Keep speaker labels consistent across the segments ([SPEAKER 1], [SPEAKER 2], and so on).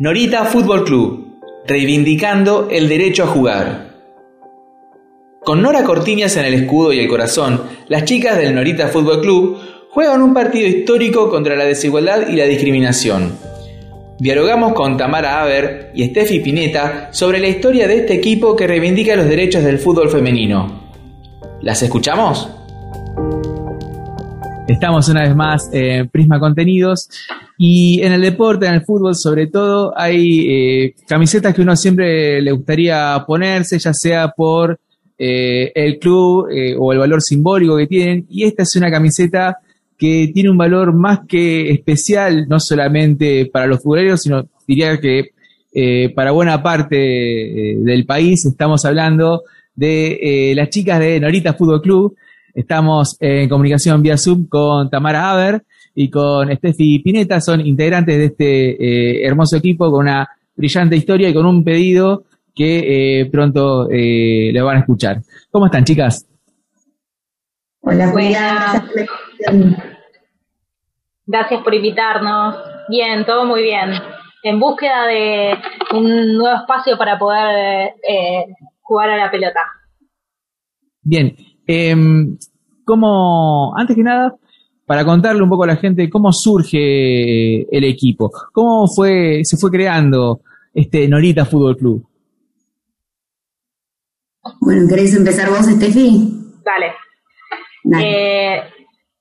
[SPEAKER 1] Norita Fútbol Club, reivindicando el derecho a jugar. Con Nora Cortiñas en el escudo y el corazón, las chicas del Norita Fútbol Club juegan un partido histórico contra la desigualdad y la discriminación. Dialogamos con Tamara Haber y Steffi Pineta sobre la historia de este equipo que reivindica los derechos del fútbol femenino. ¿Las escuchamos? Estamos una vez más en Prisma Contenidos y en el deporte, en el fútbol sobre todo, hay eh, camisetas que uno siempre le gustaría ponerse, ya sea por eh, el club eh, o el valor simbólico que tienen. Y esta es una camiseta que tiene un valor más que especial, no solamente para los futboleros, sino diría que para buena parte del país. Estamos hablando de las chicas de Norita Fútbol Club Estamos en comunicación vía Zoom con Tamara Haber y con Steffi Pineta, son integrantes de este eh, hermoso equipo con una brillante historia y con un pedido que eh, pronto eh, le van a escuchar. ¿Cómo están, chicas?
[SPEAKER 2] Hola, buenas. Gracias por invitarnos. Bien, todo muy bien. En búsqueda de un nuevo espacio para poder jugar a la pelota.
[SPEAKER 1] Bien, eh, ¿cómo, antes que nada, para contarle un poco a la gente cómo surge el equipo, cómo fue, se fue creando este Norita Fútbol Club.
[SPEAKER 3] Bueno, ¿querés empezar vos, Estefi?
[SPEAKER 2] Dale. Eh,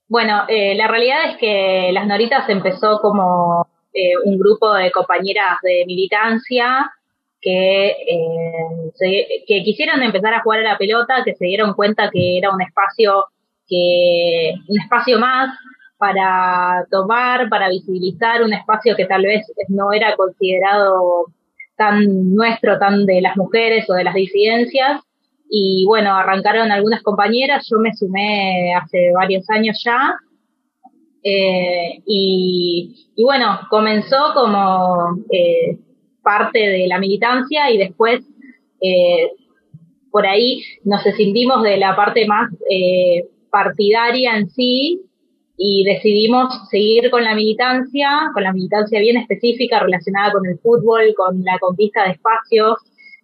[SPEAKER 2] bueno, eh, la realidad es que Las Noritas empezó como eh, un grupo de compañeras de militancia que, eh, que quisieron empezar a jugar a la pelota, que se dieron cuenta que era un espacio que un espacio más para tomar, para visibilizar un espacio que tal vez no era considerado tan nuestro, tan de las mujeres o de las disidencias. Y bueno, arrancaron algunas compañeras, yo me sumé hace varios años ya. Eh, y, bueno, comenzó como eh, parte de la militancia y después eh, por ahí nos sentimos de la parte más partidaria en sí y decidimos seguir con la militancia, con la militancia bien específica relacionada con el fútbol, con la conquista de espacios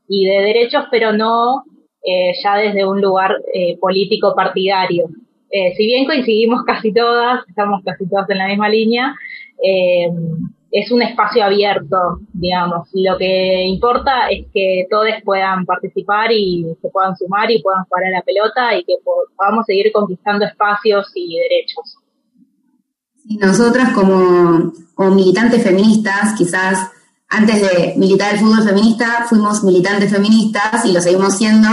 [SPEAKER 2] y de derechos, pero no eh, ya desde un lugar político partidario. si bien coincidimos casi todas, estamos casi todas en la misma línea, es un espacio abierto, digamos. Lo que importa es que todos puedan participar y se puedan sumar y puedan jugar a la pelota y que podamos seguir conquistando espacios y derechos.
[SPEAKER 3] Nosotras como, como militantes feministas, quizás antes de militar el fútbol feminista, fuimos militantes feministas y lo seguimos siendo,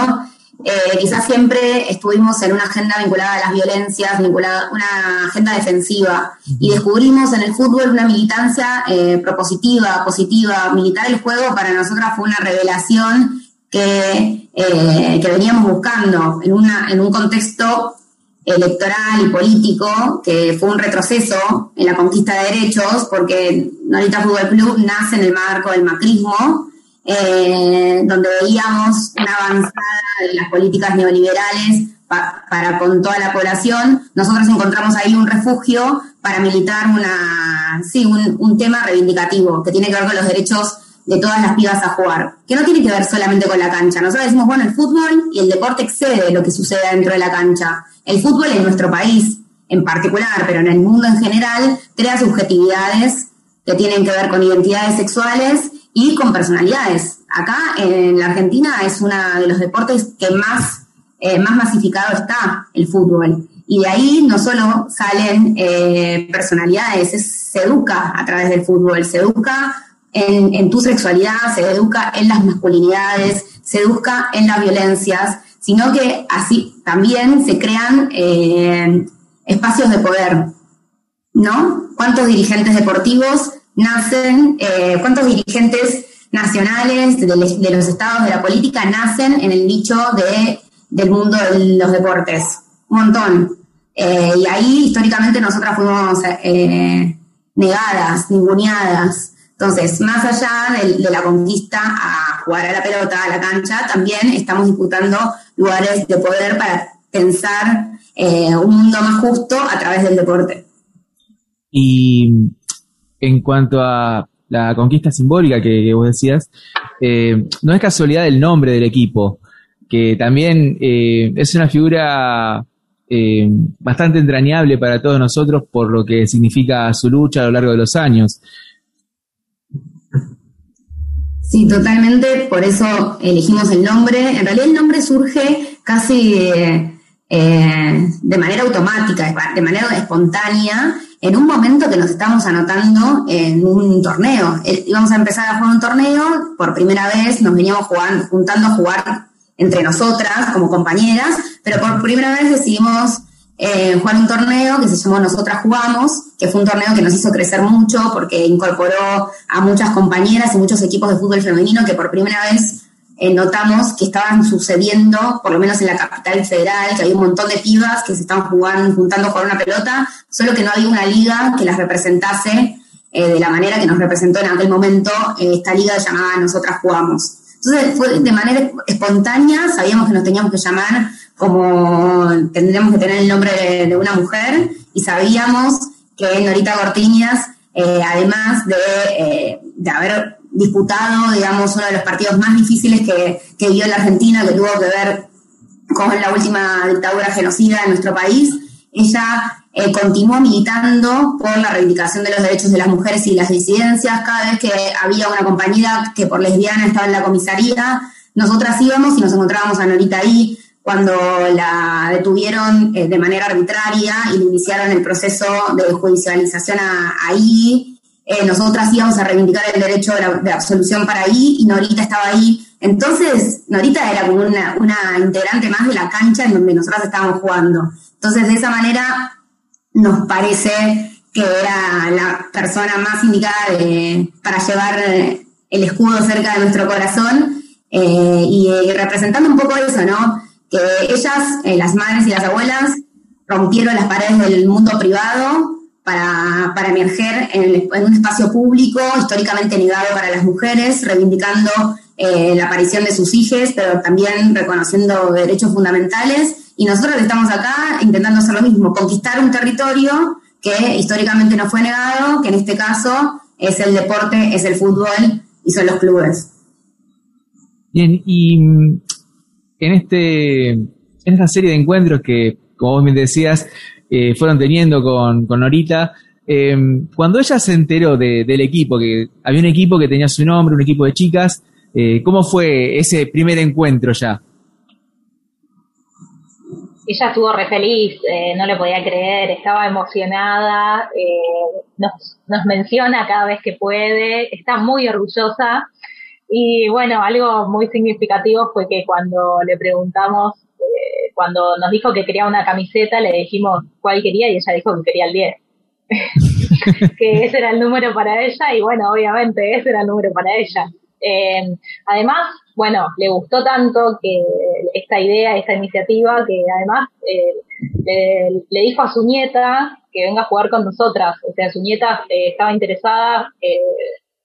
[SPEAKER 3] eh, quizás siempre estuvimos en una agenda vinculada a las violencias, vinculada a una agenda defensiva, y descubrimos en el fútbol una militancia eh, propositiva, positiva. Militar el juego para nosotras fue una revelación que, eh, que veníamos buscando en, una, en un contexto electoral y político que fue un retroceso en la conquista de derechos, porque Norita Fútbol Club nace en el marco del macrismo, eh, donde veíamos una avanzada de las políticas neoliberales para con toda la población. Nosotros encontramos ahí un refugio para militar una, sí, un, un tema reivindicativo que tiene que ver con los derechos de todas las pibas a jugar, que no tiene que ver solamente con la cancha. Nosotros decimos, bueno, el fútbol y el deporte excede lo que sucede dentro de la cancha. El fútbol en nuestro país en particular, pero en el mundo en general, crea subjetividades que tienen que ver con identidades sexuales y con personalidades. Acá en la Argentina es uno de los deportes que más, eh, más masificado está el fútbol. Y de ahí no solo salen eh, personalidades, se educa a través del fútbol, se educa en, tu sexualidad, se educa en las masculinidades, se educa en las violencias, sino que así también se crean eh, espacios de poder, ¿no? ¿Cuántos dirigentes deportivos nacen, eh, cuántos dirigentes nacionales de, los estados de la política nacen en el nicho de, del mundo de los deportes. Un montón. Eh, y ahí históricamente nosotras fuimos eh, negadas, ninguneadas. Entonces, más allá de, la conquista a jugar a la pelota, a la cancha, también estamos disputando lugares de poder para pensar un mundo más justo a través del deporte.
[SPEAKER 1] Y en cuanto a la conquista simbólica que, vos decías, eh, no es casualidad el nombre del equipo, que también eh, es una figura eh, bastante entrañable para todos nosotros por lo que significa su lucha a lo largo de los años.
[SPEAKER 3] Sí, totalmente, por eso elegimos el nombre. En realidad el nombre surge casi manera automática, de manera espontánea, en un momento que nos estamos anotando en un torneo. Eh, íbamos a empezar a jugar un torneo, por primera vez nos veníamos jugando, juntando a jugar entre nosotras como compañeras, pero por primera vez decidimos eh, jugar un torneo que se llamó Nosotras Jugamos, que fue un torneo que nos hizo crecer mucho porque incorporó a muchas compañeras y muchos equipos de fútbol femenino que por primera vez eh, notamos que estaban sucediendo, por lo menos en la capital federal, que había un montón de pibas que se estaban jugando, juntando con una pelota, solo que no había una liga que las representase eh, de la manera que nos representó en aquel momento eh, esta liga llamada Nosotras Jugamos. Entonces fue de manera espontánea, sabíamos que nos teníamos que llamar como tendríamos que tener el nombre de, una mujer y sabíamos que Norita Gortiñas, además de, de haber disputado, digamos, uno de los partidos más difíciles que, que vio la Argentina, que tuvo que ver con la última dictadura genocida en nuestro país. Ella eh, continuó militando por la reivindicación de los derechos de las mujeres y las disidencias. Cada vez que había una compañera que por lesbiana estaba en la comisaría, nosotras íbamos y nos encontrábamos a Norita ahí cuando la detuvieron eh, de manera arbitraria y le iniciaron el proceso de judicialización ahí eh, nosotras íbamos a reivindicar el derecho de, absolución para ahí y Norita estaba ahí. Entonces, Norita era como una, integrante más de la cancha en donde nosotras estábamos jugando. Entonces, de esa manera, nos parece que era la persona más indicada para llevar el escudo cerca de nuestro corazón eh, y, eh, representando un poco eso, ¿no? Que ellas, las madres y las abuelas, rompieron las paredes del mundo privado para, para emerger en, un espacio público históricamente negado para las mujeres, reivindicando eh, la aparición de sus hijos, pero también reconociendo derechos fundamentales. Y nosotros estamos acá intentando hacer lo mismo, conquistar un territorio que históricamente no fue negado, que en este caso es el deporte, es el fútbol y son los clubes.
[SPEAKER 1] Bien, y mm, en este en esta serie de encuentros que, como vos me decías, eh, fueron teniendo con, con Norita. Eh, cuando ella se enteró del equipo, que había un equipo que tenía su nombre, un equipo de chicas, eh, ¿cómo fue ese primer encuentro ya?
[SPEAKER 2] Ella estuvo re feliz, no le podía creer, estaba emocionada, nos menciona cada vez que puede, está muy orgullosa. Y bueno, algo muy significativo fue que cuando le preguntamos cuando nos dijo que quería una camiseta, le dijimos cuál quería y ella dijo que quería el 10. que ese era el número para ella y bueno, obviamente ese era el número para ella. Eh, además, bueno, le gustó tanto que esta idea, esta iniciativa, que además eh, le, dijo a su nieta que venga a jugar con nosotras. O sea, su nieta eh, estaba interesada,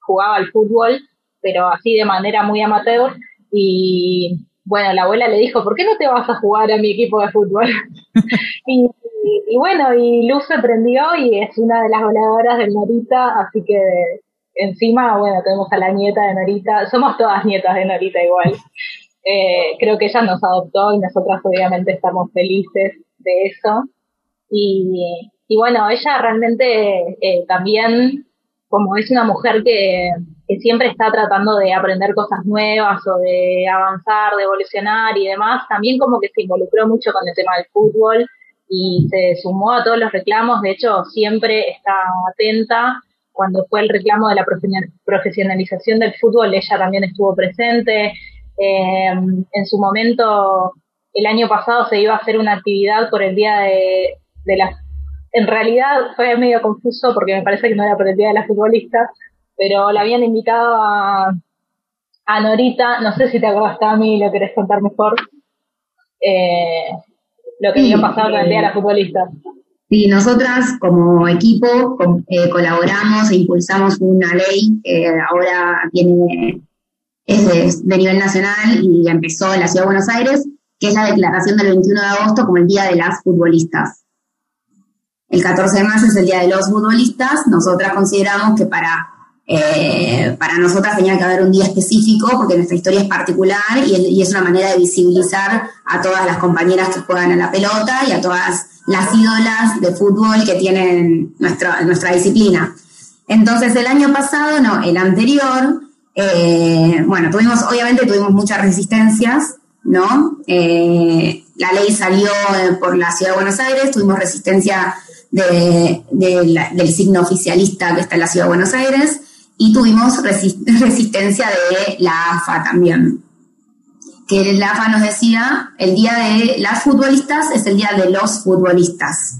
[SPEAKER 2] jugaba al fútbol, pero así de manera muy amateur. Y bueno, la abuela le dijo, ¿por qué no te vas a jugar a mi equipo de fútbol? y, bueno, y Luz se prendió y es una de las goleadoras de Norita, así que encima, bueno, tenemos a la nieta de Norita, somos todas nietas de Norita igual. Eh, creo que ella nos adoptó y nosotras obviamente estamos felices de eso. Y, bueno, ella realmente eh, también, como es una mujer que que siempre está tratando de aprender cosas nuevas o de avanzar, de evolucionar y demás, también como que se involucró mucho con el tema del fútbol y se sumó a todos los reclamos, de hecho siempre está atenta. Cuando fue el reclamo de la profesionalización del fútbol, ella también estuvo presente. Eh, en su momento, el año pasado se iba a hacer una actividad por el Día de, de las... En realidad fue medio confuso porque me parece que no era por el Día de las Futbolistas, pero la habían invitado a, a Norita, no sé si te acuerdas, Tami, lo querés contar mejor, eh, lo que había pasado con el Día de la Futbolista.
[SPEAKER 3] Sí, nosotras como equipo eh, colaboramos e impulsamos una ley que ahora tiene, es de, nivel nacional y empezó en la Ciudad de Buenos Aires, que es la declaración del 21 de agosto como el Día de las Futbolistas. El 14 de mayo es el Día de los Futbolistas. Nosotras consideramos que para eh, para nosotras tenía que haber un día específico porque nuestra historia es particular y es, una manera de visibilizar a todas las compañeras que juegan a la pelota y a todas las ídolas de fútbol que tienen nuestra, nuestra disciplina. Entonces el año pasado, no, el anterior, eh, bueno, tuvimos, obviamente tuvimos muchas resistencias, ¿no? Eh, la ley salió por la Ciudad de Buenos Aires, tuvimos resistencia del signo oficialista que está en la Ciudad de Buenos Aires, y tuvimos resistencia de la AFA también. Que la AFA nos decía, el día de las futbolistas es el día de los futbolistas.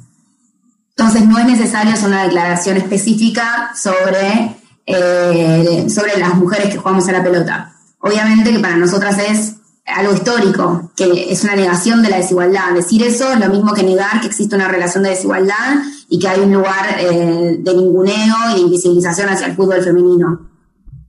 [SPEAKER 3] Entonces no es necesario hacer una declaración específica sobre, eh, sobre las mujeres que jugamos a la pelota. Obviamente que para nosotras es algo histórico, que es una negación de la desigualdad. Decir eso es lo mismo que negar que existe una relación de desigualdad y que hay un lugar eh, de ninguneo y de invisibilización hacia el fútbol femenino.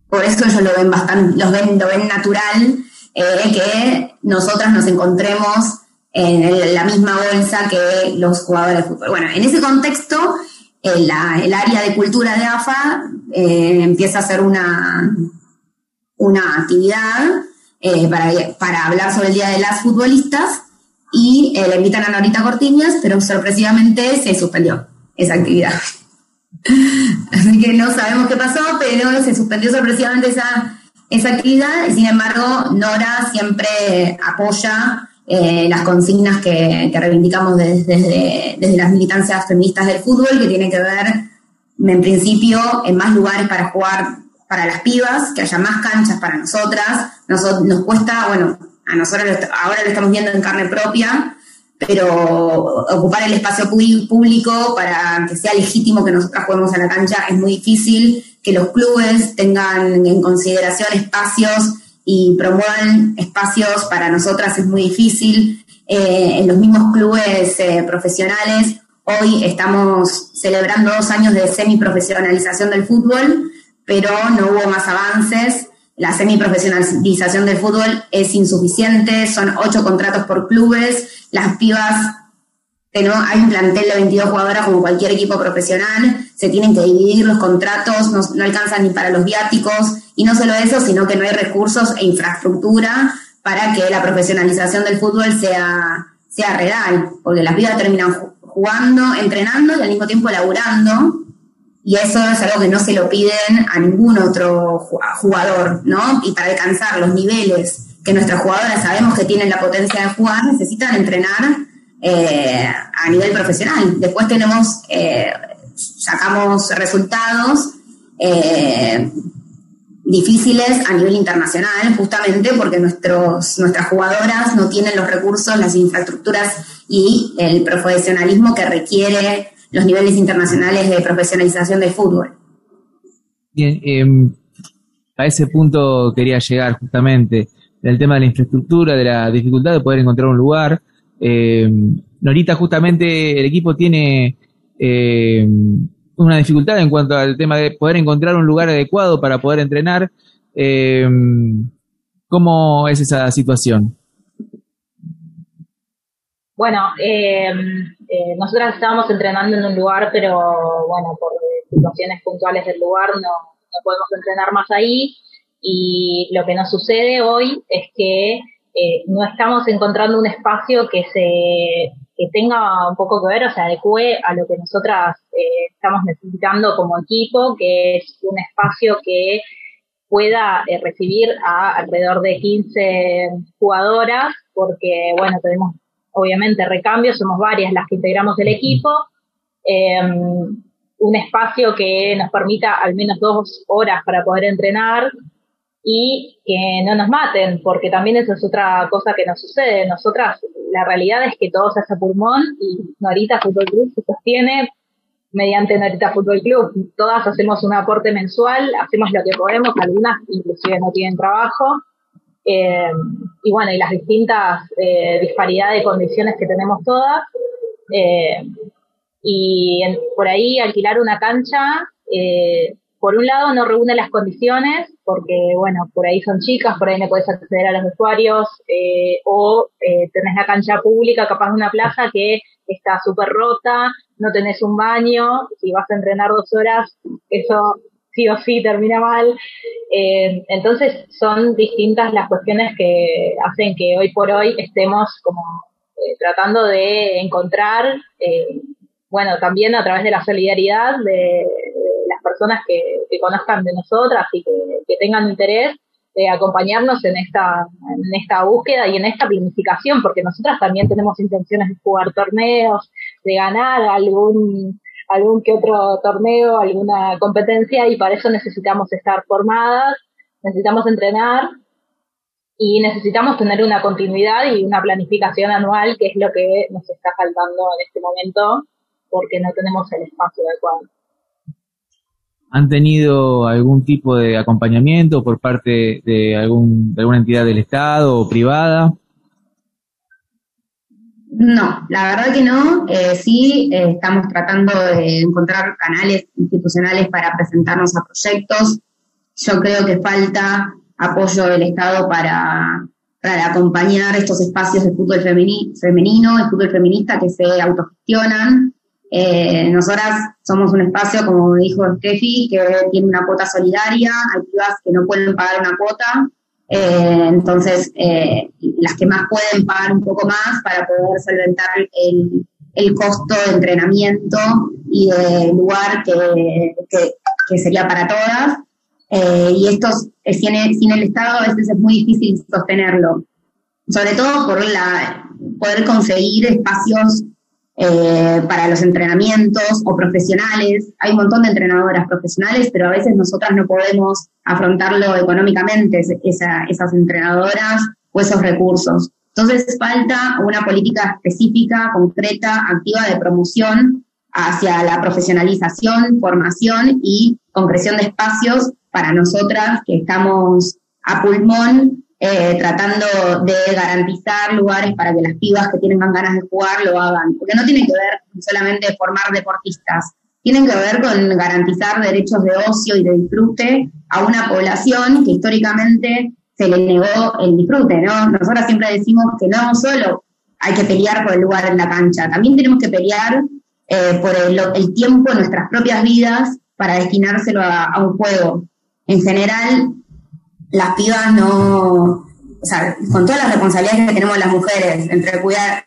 [SPEAKER 3] Por eso ellos lo ven bastante, los ven, lo ven natural eh, que nosotras nos encontremos en la misma bolsa que los jugadores de fútbol. Bueno, en ese contexto, el, el área de cultura de AFA eh, empieza a hacer una, una actividad eh, para, hablar sobre el Día de las Futbolistas y eh, le invitan a Norita Cortiñas, pero sorpresivamente se suspendió esa actividad. Así que no sabemos qué pasó, pero se suspendió sorpresivamente esa, esa actividad sin embargo Nora siempre apoya eh, las consignas que, reivindicamos desde, desde, las militancias feministas del fútbol, que tienen que ver, en principio, en más lugares para jugar para las pibas, que haya más canchas para nosotras. Nos, nos cuesta, bueno, a nosotros ahora lo estamos viendo en carne propia, pero ocupar el espacio público para que sea legítimo que nosotras juguemos a la cancha es muy difícil, que los clubes tengan en consideración espacios y promuevan espacios para nosotras es muy difícil. Eh, en los mismos clubes eh, profesionales, hoy estamos celebrando dos años de semiprofesionalización del fútbol, pero no hubo más avances. La semiprofesionalización del fútbol es insuficiente, son ocho contratos por clubes, las pibas, hay un plantel de 22 jugadoras como cualquier equipo profesional, se tienen que dividir los contratos, no, no alcanzan ni para los viáticos, y no solo eso, sino que no hay recursos e infraestructura para que la profesionalización del fútbol sea, sea real, porque las pibas terminan jugando, entrenando y al mismo tiempo laburando, y eso es algo que no se lo piden a ningún otro jugador, ¿no? Y para alcanzar los niveles que nuestras jugadoras sabemos que tienen la potencia de jugar, necesitan entrenar eh, a nivel profesional. Después tenemos, eh, sacamos resultados eh, difíciles a nivel internacional, justamente porque nuestros, nuestras jugadoras no tienen los recursos, las infraestructuras y el profesionalismo que requiere los niveles internacionales de profesionalización del fútbol.
[SPEAKER 1] Bien, em, a ese punto quería llegar justamente, del tema de la infraestructura, de la dificultad de poder encontrar un lugar. Eh, Norita, justamente el equipo tiene em, una dificultad en cuanto al tema de poder encontrar un lugar adecuado para poder entrenar. ¿Cómo es esa situación?
[SPEAKER 2] Bueno, eh, eh, nosotras estábamos entrenando en un lugar, pero bueno, por situaciones puntuales del lugar no, podemos entrenar más ahí. Y lo que nos sucede hoy es que eh, no estamos encontrando un espacio que se que tenga un poco que ver, o sea, adecue a lo que nosotras eh, estamos necesitando como equipo, que es un espacio que pueda eh, recibir a alrededor de 15 jugadoras, porque, bueno, tenemos obviamente recambio, somos varias las que integramos el equipo, em, un espacio que nos permita al menos dos horas para poder entrenar y que no nos maten, porque también eso es otra cosa que nos sucede. Nosotras, la realidad es que todo se hace pulmón y Norita Fútbol Club se sostiene mediante Norita Fútbol Club. Todas hacemos un aporte mensual, hacemos lo que podemos, algunas inclusive no tienen trabajo, eh, y bueno, y las distintas eh, disparidades de condiciones que tenemos todas. Eh, y por ahí alquilar una cancha, por un lado no reúne las condiciones, porque bueno, por ahí son chicas, por ahí no puedes acceder a los vestuarios, o tenés la cancha pública, capaz de una plaza que está súper rota, no tenés un baño, si vas a entrenar dos horas, eso sí o sí termina mal. Eh, entonces son distintas las cuestiones que hacen que hoy por hoy estemos como eh, tratando de encontrar, eh, bueno, también a través de la solidaridad de, las personas que, conozcan de nosotras y que, tengan interés, de acompañarnos en esta, en esta búsqueda y en esta planificación, porque nosotras también tenemos intenciones de jugar torneos, de ganar algún algún que otro torneo, alguna competencia y para eso necesitamos estar formadas, necesitamos entrenar y necesitamos tener una continuidad y una planificación anual, que es lo que nos está faltando en este momento porque no tenemos el espacio adecuado.
[SPEAKER 1] ¿Han tenido algún tipo de acompañamiento por parte de, algún, de alguna entidad del Estado o privada?
[SPEAKER 3] No, la verdad que no. Eh, sí, eh, estamos tratando de encontrar canales institucionales para presentarnos a proyectos. Yo creo que falta apoyo del Estado para, para acompañar estos espacios de fútbol femenino, de fútbol feminista que se autogestionan. Eh, nosotras somos un espacio, como dijo Steffi, que tiene una cuota solidaria, hay que no pueden pagar una cuota, eh, entonces, eh, las que más pueden pagar un poco más para poder solventar el, el costo de entrenamiento y de lugar que, que, sería para todas. Eh, y esto, sin, sin el Estado, a veces es muy difícil sostenerlo, sobre todo por la, poder conseguir espacios eh, para los entrenamientos o profesionales. Hay un montón de entrenadoras profesionales, pero a veces nosotras no podemos afrontarlo económicamente, esas entrenadoras o esos recursos. Entonces falta una política específica, concreta, activa de promoción hacia la profesionalización, formación y concreción de espacios para nosotras que estamos a pulmón eh, tratando de garantizar lugares para que las pibas que tienen ganas de jugar lo hagan. Porque no tiene que ver solamente formar deportistas, tienen que ver con garantizar derechos de ocio y de disfrute a una población que históricamente se le negó el disfrute, ¿no? Nosotros siempre decimos que no solo hay que pelear por el lugar en la cancha, también tenemos que pelear eh, por el, tiempo en nuestras propias vidas para destinárselo a un juego. En general, las pibas no, o sea, con todas las responsabilidades que tenemos las mujeres, entre cuidar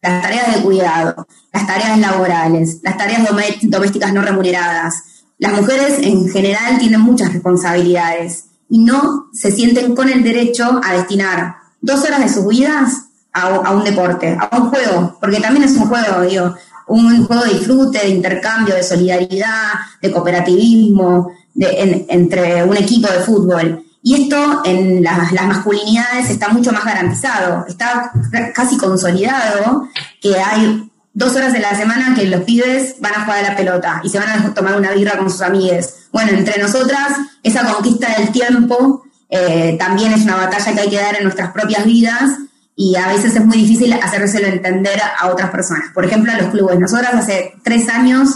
[SPEAKER 3] las tareas de cuidado, las tareas laborales, las tareas domésticas no remuneradas, las mujeres en general tienen muchas responsabilidades y no se sienten con el derecho a destinar dos horas de sus vidas a, un deporte, a un juego, porque también es un juego, digo, un juego de disfrute, de intercambio, de solidaridad, de cooperativismo, entre un equipo de fútbol. Y esto en las, masculinidades está mucho más garantizado, está casi consolidado que hay dos horas de la semana que los pibes van a jugar a la pelota y se van a tomar una birra con sus amigues. Bueno, entre nosotras, esa conquista del tiempo eh, también es una batalla que hay que dar en nuestras propias vidas y a veces es muy difícil hacérselo entender a otras personas. Por ejemplo, a los clubes. Nosotras hace tres años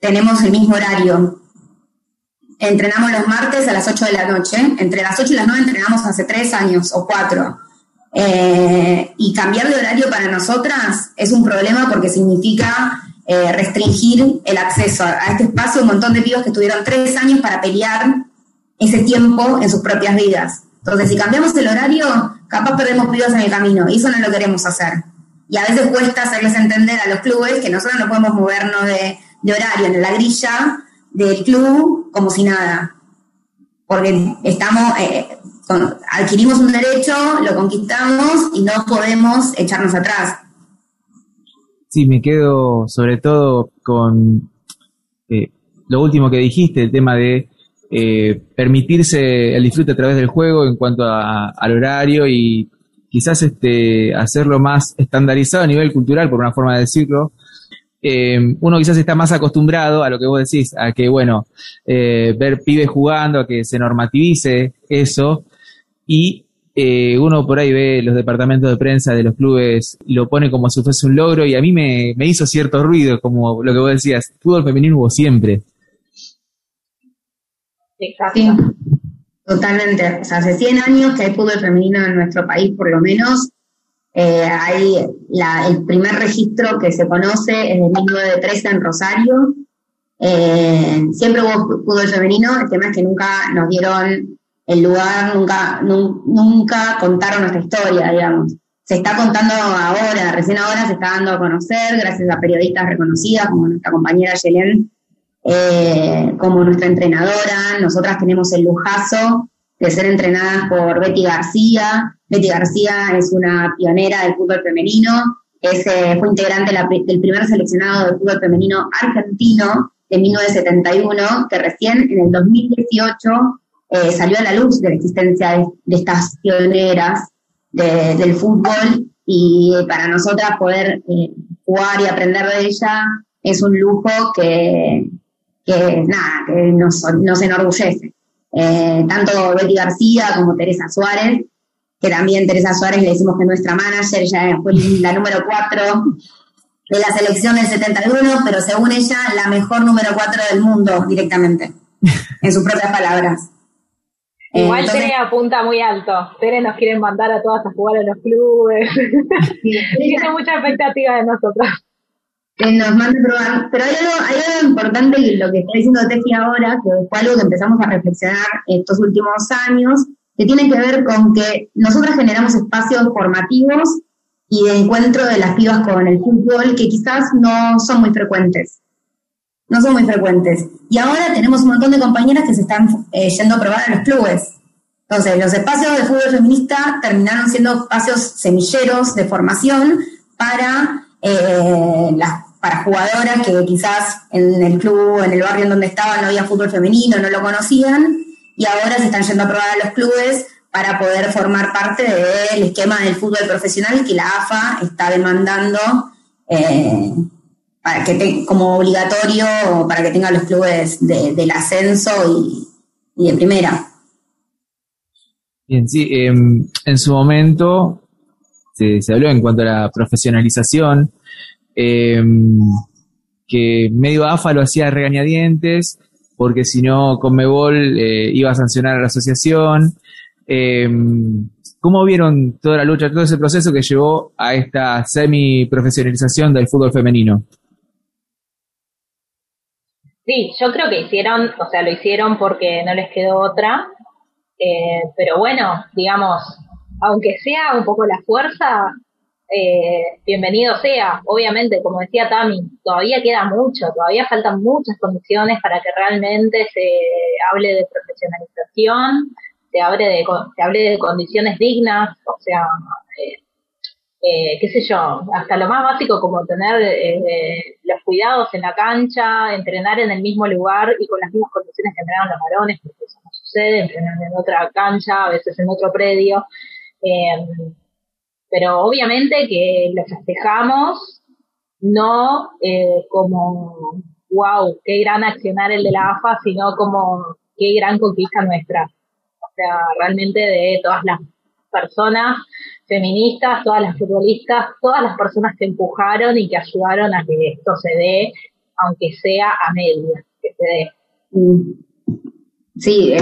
[SPEAKER 3] tenemos el mismo horario entrenamos los martes a las 8 de la noche. Entre las 8 y las 9 entrenamos hace 3 años o 4. Eh, y cambiar de horario para nosotras es un problema porque significa eh, restringir el acceso a, este espacio. Un montón de pibos que tuvieron 3 años para pelear ese tiempo en sus propias vidas. Entonces, si cambiamos el horario, capaz perdemos pibos en el camino y eso no lo queremos hacer. Y a veces cuesta hacerles entender a los clubes que nosotros no podemos movernos de, de horario en la grilla del club como si nada, porque estamos, eh, adquirimos un derecho, lo conquistamos y no podemos echarnos atrás.
[SPEAKER 1] Sí, me quedo sobre todo con eh, lo último que dijiste, el tema de eh, permitirse el disfrute a través del juego en cuanto al horario y quizás este hacerlo más estandarizado a nivel cultural, por una forma de decirlo, eh, uno quizás está más acostumbrado a lo que vos decís, a que, bueno, eh, ver pibes jugando, a que se normativice eso, y eh, uno por ahí ve los departamentos de prensa de los clubes lo pone como si fuese un logro, y a mí me, hizo cierto ruido, como lo que vos decías, fútbol femenino hubo siempre.
[SPEAKER 3] Exacto. totalmente. O sea, hace 100 años que hay fútbol femenino en nuestro país, por lo menos, eh, hay el primer registro que se conoce es de 1913 en Rosario. Eh, siempre hubo fútbol femenino, el tema es que nunca nos dieron el lugar, nunca, nunca contaron nuestra historia, digamos. Se está contando ahora, recién ahora se está dando a conocer, gracias a periodistas reconocidas como nuestra compañera Yelén, eh, como nuestra entrenadora. Nosotras tenemos el lujazo de ser entrenadas por Betty García. Betty García es una pionera del fútbol femenino, es, eh, fue integrante del primer seleccionado del fútbol femenino argentino de 1971, que recién en el 2018 eh, salió a la luz de la existencia de, estas pioneras del fútbol y para nosotras poder eh, jugar y aprender de ella es un lujo que, nada, que nos, nos enorgullece. Eh, tanto Betty García como Teresa Suárez, que también Teresa Suárez le decimos que nuestra manager, ya fue la número 4 de la selección del 71, pero según ella, la mejor número 4 del mundo directamente, en sus propias palabras.
[SPEAKER 2] Igual Tere apunta muy alto. Tere nos quieren mandar a todas a jugar en los clubes. Tiene mucha expectativa de nosotros.
[SPEAKER 3] Que nos mande probar. Pero hay algo, hay algo importante y lo que está diciendo Tefi ahora, que fue algo que empezamos a reflexionar estos últimos años, que tiene que ver con que nosotros generamos espacios formativos y de encuentro de las pibas con el fútbol que quizás no son muy frecuentes. No son muy frecuentes. Y ahora tenemos un montón de compañeras que se están eh, yendo a probar a los clubes. Entonces, los espacios de fútbol feminista terminaron siendo espacios semilleros de formación para, eh, para jugadoras que quizás en el club, en el barrio en donde estaban, no había fútbol femenino, no lo conocían, y ahora se están yendo a probar a los clubes para poder formar parte del esquema del fútbol profesional que la AFA está demandando eh, para que como obligatorio para que tengan los clubes del ascenso y, de primera.
[SPEAKER 1] Bien, sí, em, en su momento se, habló en cuanto a la profesionalización, em, que medio AFA lo hacía regañadientes, porque si no Conmebol eh, iba a sancionar a la asociación, eh, ¿Cómo vieron toda la lucha, todo ese proceso que llevó a esta semi-profesionalización del fútbol femenino?
[SPEAKER 2] Sí, yo creo que hicieron, o sea, lo hicieron porque no les quedó otra, eh, pero bueno, digamos, aunque sea un poco la fuerza, eh, bienvenido sea. Obviamente, como decía Tami, todavía queda mucho, todavía faltan muchas condiciones para que realmente se hable de profesionalización, te hable de, te hable de condiciones dignas, o sea, eh, eh, qué sé yo, hasta lo más básico como tener eh, los cuidados en la cancha, entrenar en el mismo lugar y con las mismas condiciones que entrenan los varones, porque eso no sucede, entrenar en otra cancha, a veces en otro predio. pero obviamente que lo festejamos, no como, wow, qué gran accionar el de la AFA, sino como qué gran conquista nuestra o sea, realmente de todas las personas feministas, todas las futbolistas, todas las personas que empujaron y que ayudaron a que esto se dé, aunque sea a media, que se dé.
[SPEAKER 3] Sí,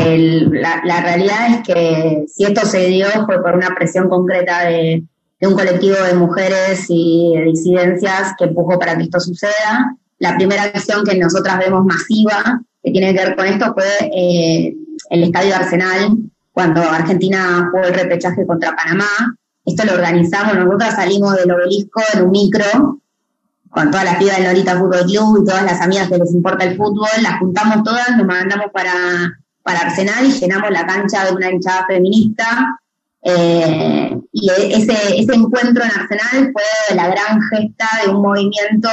[SPEAKER 3] la, realidad es que si esto se dio fue por una presión concreta de, un colectivo de mujeres y de disidencias que empujó para que esto suceda. La primera acción que nosotras vemos masiva que tiene que ver con esto fue eh, el Estadio Arsenal, cuando Argentina jugó el repechaje contra Panamá. Esto lo organizamos, nosotros salimos del obelisco en un micro con todas las pibas del Norita Fútbol Club y todas las amigas que les importa el fútbol, las juntamos todas, nos mandamos para, para Arsenal y llenamos la cancha de una hinchada feminista. Eh, y ese, ese encuentro en Arsenal fue la gran gesta de un movimiento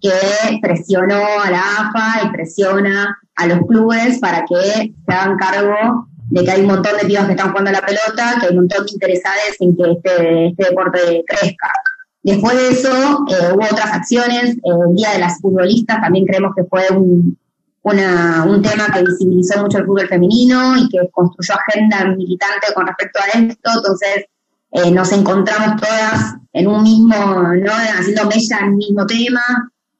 [SPEAKER 3] que presionó a la AFA y presiona a los clubes para que se hagan cargo de que hay un montón de pibas que están jugando la pelota, que hay un montón de interesados en que este, este deporte crezca. Después de eso, eh, hubo otras acciones. el Día de las Futbolistas también creemos que fue un, un tema que visibilizó mucho el fútbol femenino y que construyó agenda militante con respecto a esto. Entonces, eh, nos encontramos todas en un mismo, ¿no? haciendo mella en el mismo tema.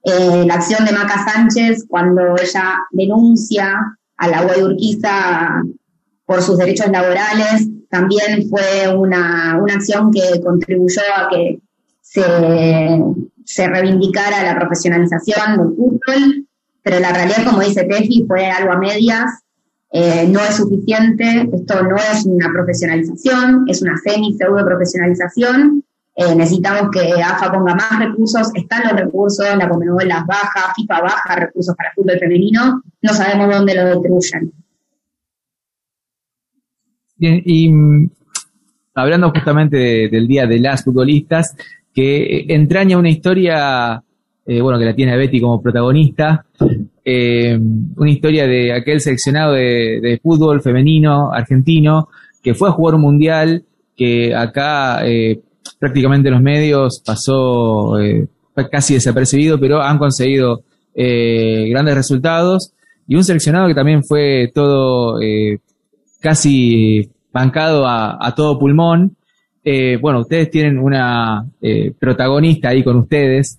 [SPEAKER 3] Eh, la acción de Maca Sánchez cuando ella denuncia a la Guayurquiza por sus derechos laborales, también fue una, una acción que contribuyó a que se, se reivindicara la profesionalización del fútbol. pero la realidad, como dice Tefi, fue algo a medias, eh, no es suficiente, esto no es una profesionalización, es una semi-pseudo profesionalización, eh, necesitamos que AFA ponga más recursos, están los recursos, la Conmebol las baja, FIFA baja recursos para fútbol femenino, no sabemos dónde lo destruyen.
[SPEAKER 1] Y mm, hablando justamente del Día de las Futbolistas, que entraña una historia, eh, bueno, que la tiene Betty como protagonista, eh, una historia de aquel seleccionado de, fútbol femenino argentino que fue a jugar un mundial, que acá eh, prácticamente los medios pasó casi desapercibido, pero han conseguido grandes resultados. Y un seleccionado que también fue todo casi bancado a, todo pulmón. Eh, bueno, ustedes tienen una eh, protagonista ahí con ustedes.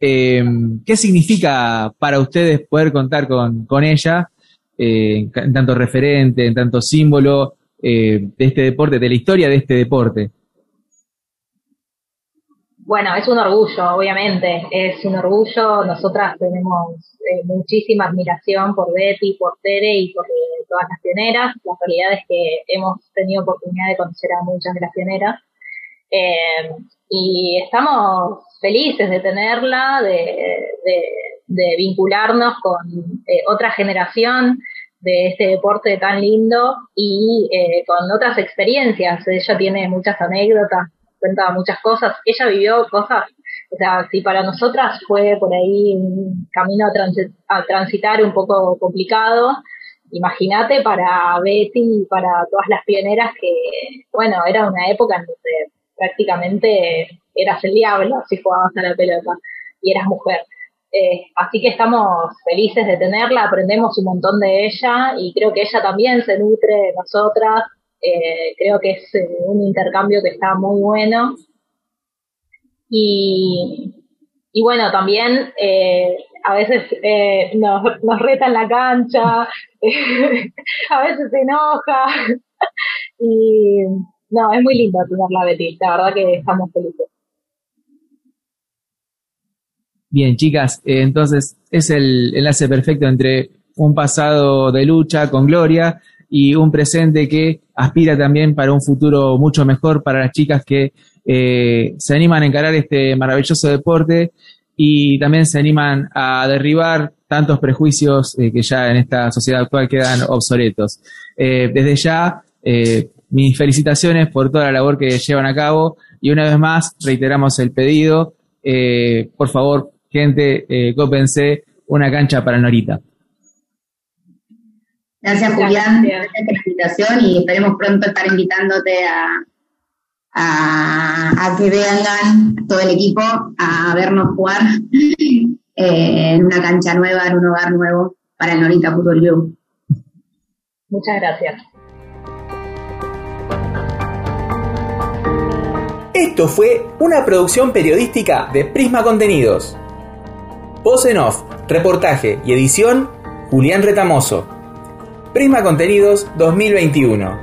[SPEAKER 1] Eh, ¿Qué significa para ustedes poder contar con, con ella, en tanto referente, en tanto símbolo de este deporte, de la historia de este deporte?
[SPEAKER 2] Bueno, es un orgullo, obviamente, es un orgullo. Nosotras tenemos eh, muchísima admiración por Betty, por Tere y por eh, todas las pioneras. La realidad es que hemos tenido oportunidad de conocer a muchas de las pioneras. Eh, y estamos felices de tenerla, de, de vincularnos con otra generación de este deporte tan lindo y con otras experiencias. Ella tiene muchas anécdotas muchas cosas. Ella vivió cosas, o sea, si para nosotras fue por ahí un camino a, transitar un poco complicado, imagínate para Betty y para todas las pioneras que, bueno, era una época en donde prácticamente eras el diablo si jugabas a la pelota y eras mujer. Eh, así que estamos felices de tenerla, aprendemos un montón de ella y creo que ella también se nutre de nosotras eh, creo que es eh, un intercambio que está muy bueno. Y, y bueno, también eh, a veces nos, nos reta en la cancha, a veces se enoja. y no, es muy lindo tenerla Betty, la verdad que estamos felices.
[SPEAKER 1] Bien, chicas, entonces es el enlace perfecto entre un pasado de lucha con Gloria y un presente que aspira también para un futuro mucho mejor para las chicas que eh, se animan a encarar este maravilloso deporte y también se animan a derribar tantos prejuicios eh, que ya en esta sociedad actual quedan obsoletos. Eh, desde ya, mis felicitaciones por toda la labor que llevan a cabo y una vez más reiteramos el pedido, por favor, gente, cópense una cancha para Norita.
[SPEAKER 3] Gracias, Julián, por esta invitación y esperemos pronto estar invitándote a, a, que vengan todo el equipo a vernos jugar en una cancha nueva, en un hogar nuevo para el Norita Fútbol Club.
[SPEAKER 2] Muchas gracias.
[SPEAKER 4] Esto fue una producción periodística de Prisma Contenidos. Voz en off, reportaje y edición, Julián Retamoso. Prisma Contenidos 2021.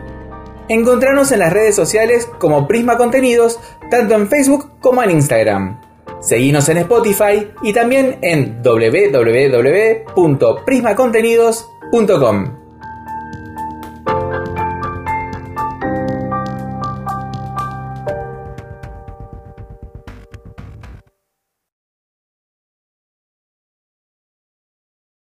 [SPEAKER 4] Encontrarnos en las redes sociales como Prisma Contenidos, tanto en Facebook como en Instagram. Seguinos en Spotify y también en www.prismacontenidos.com.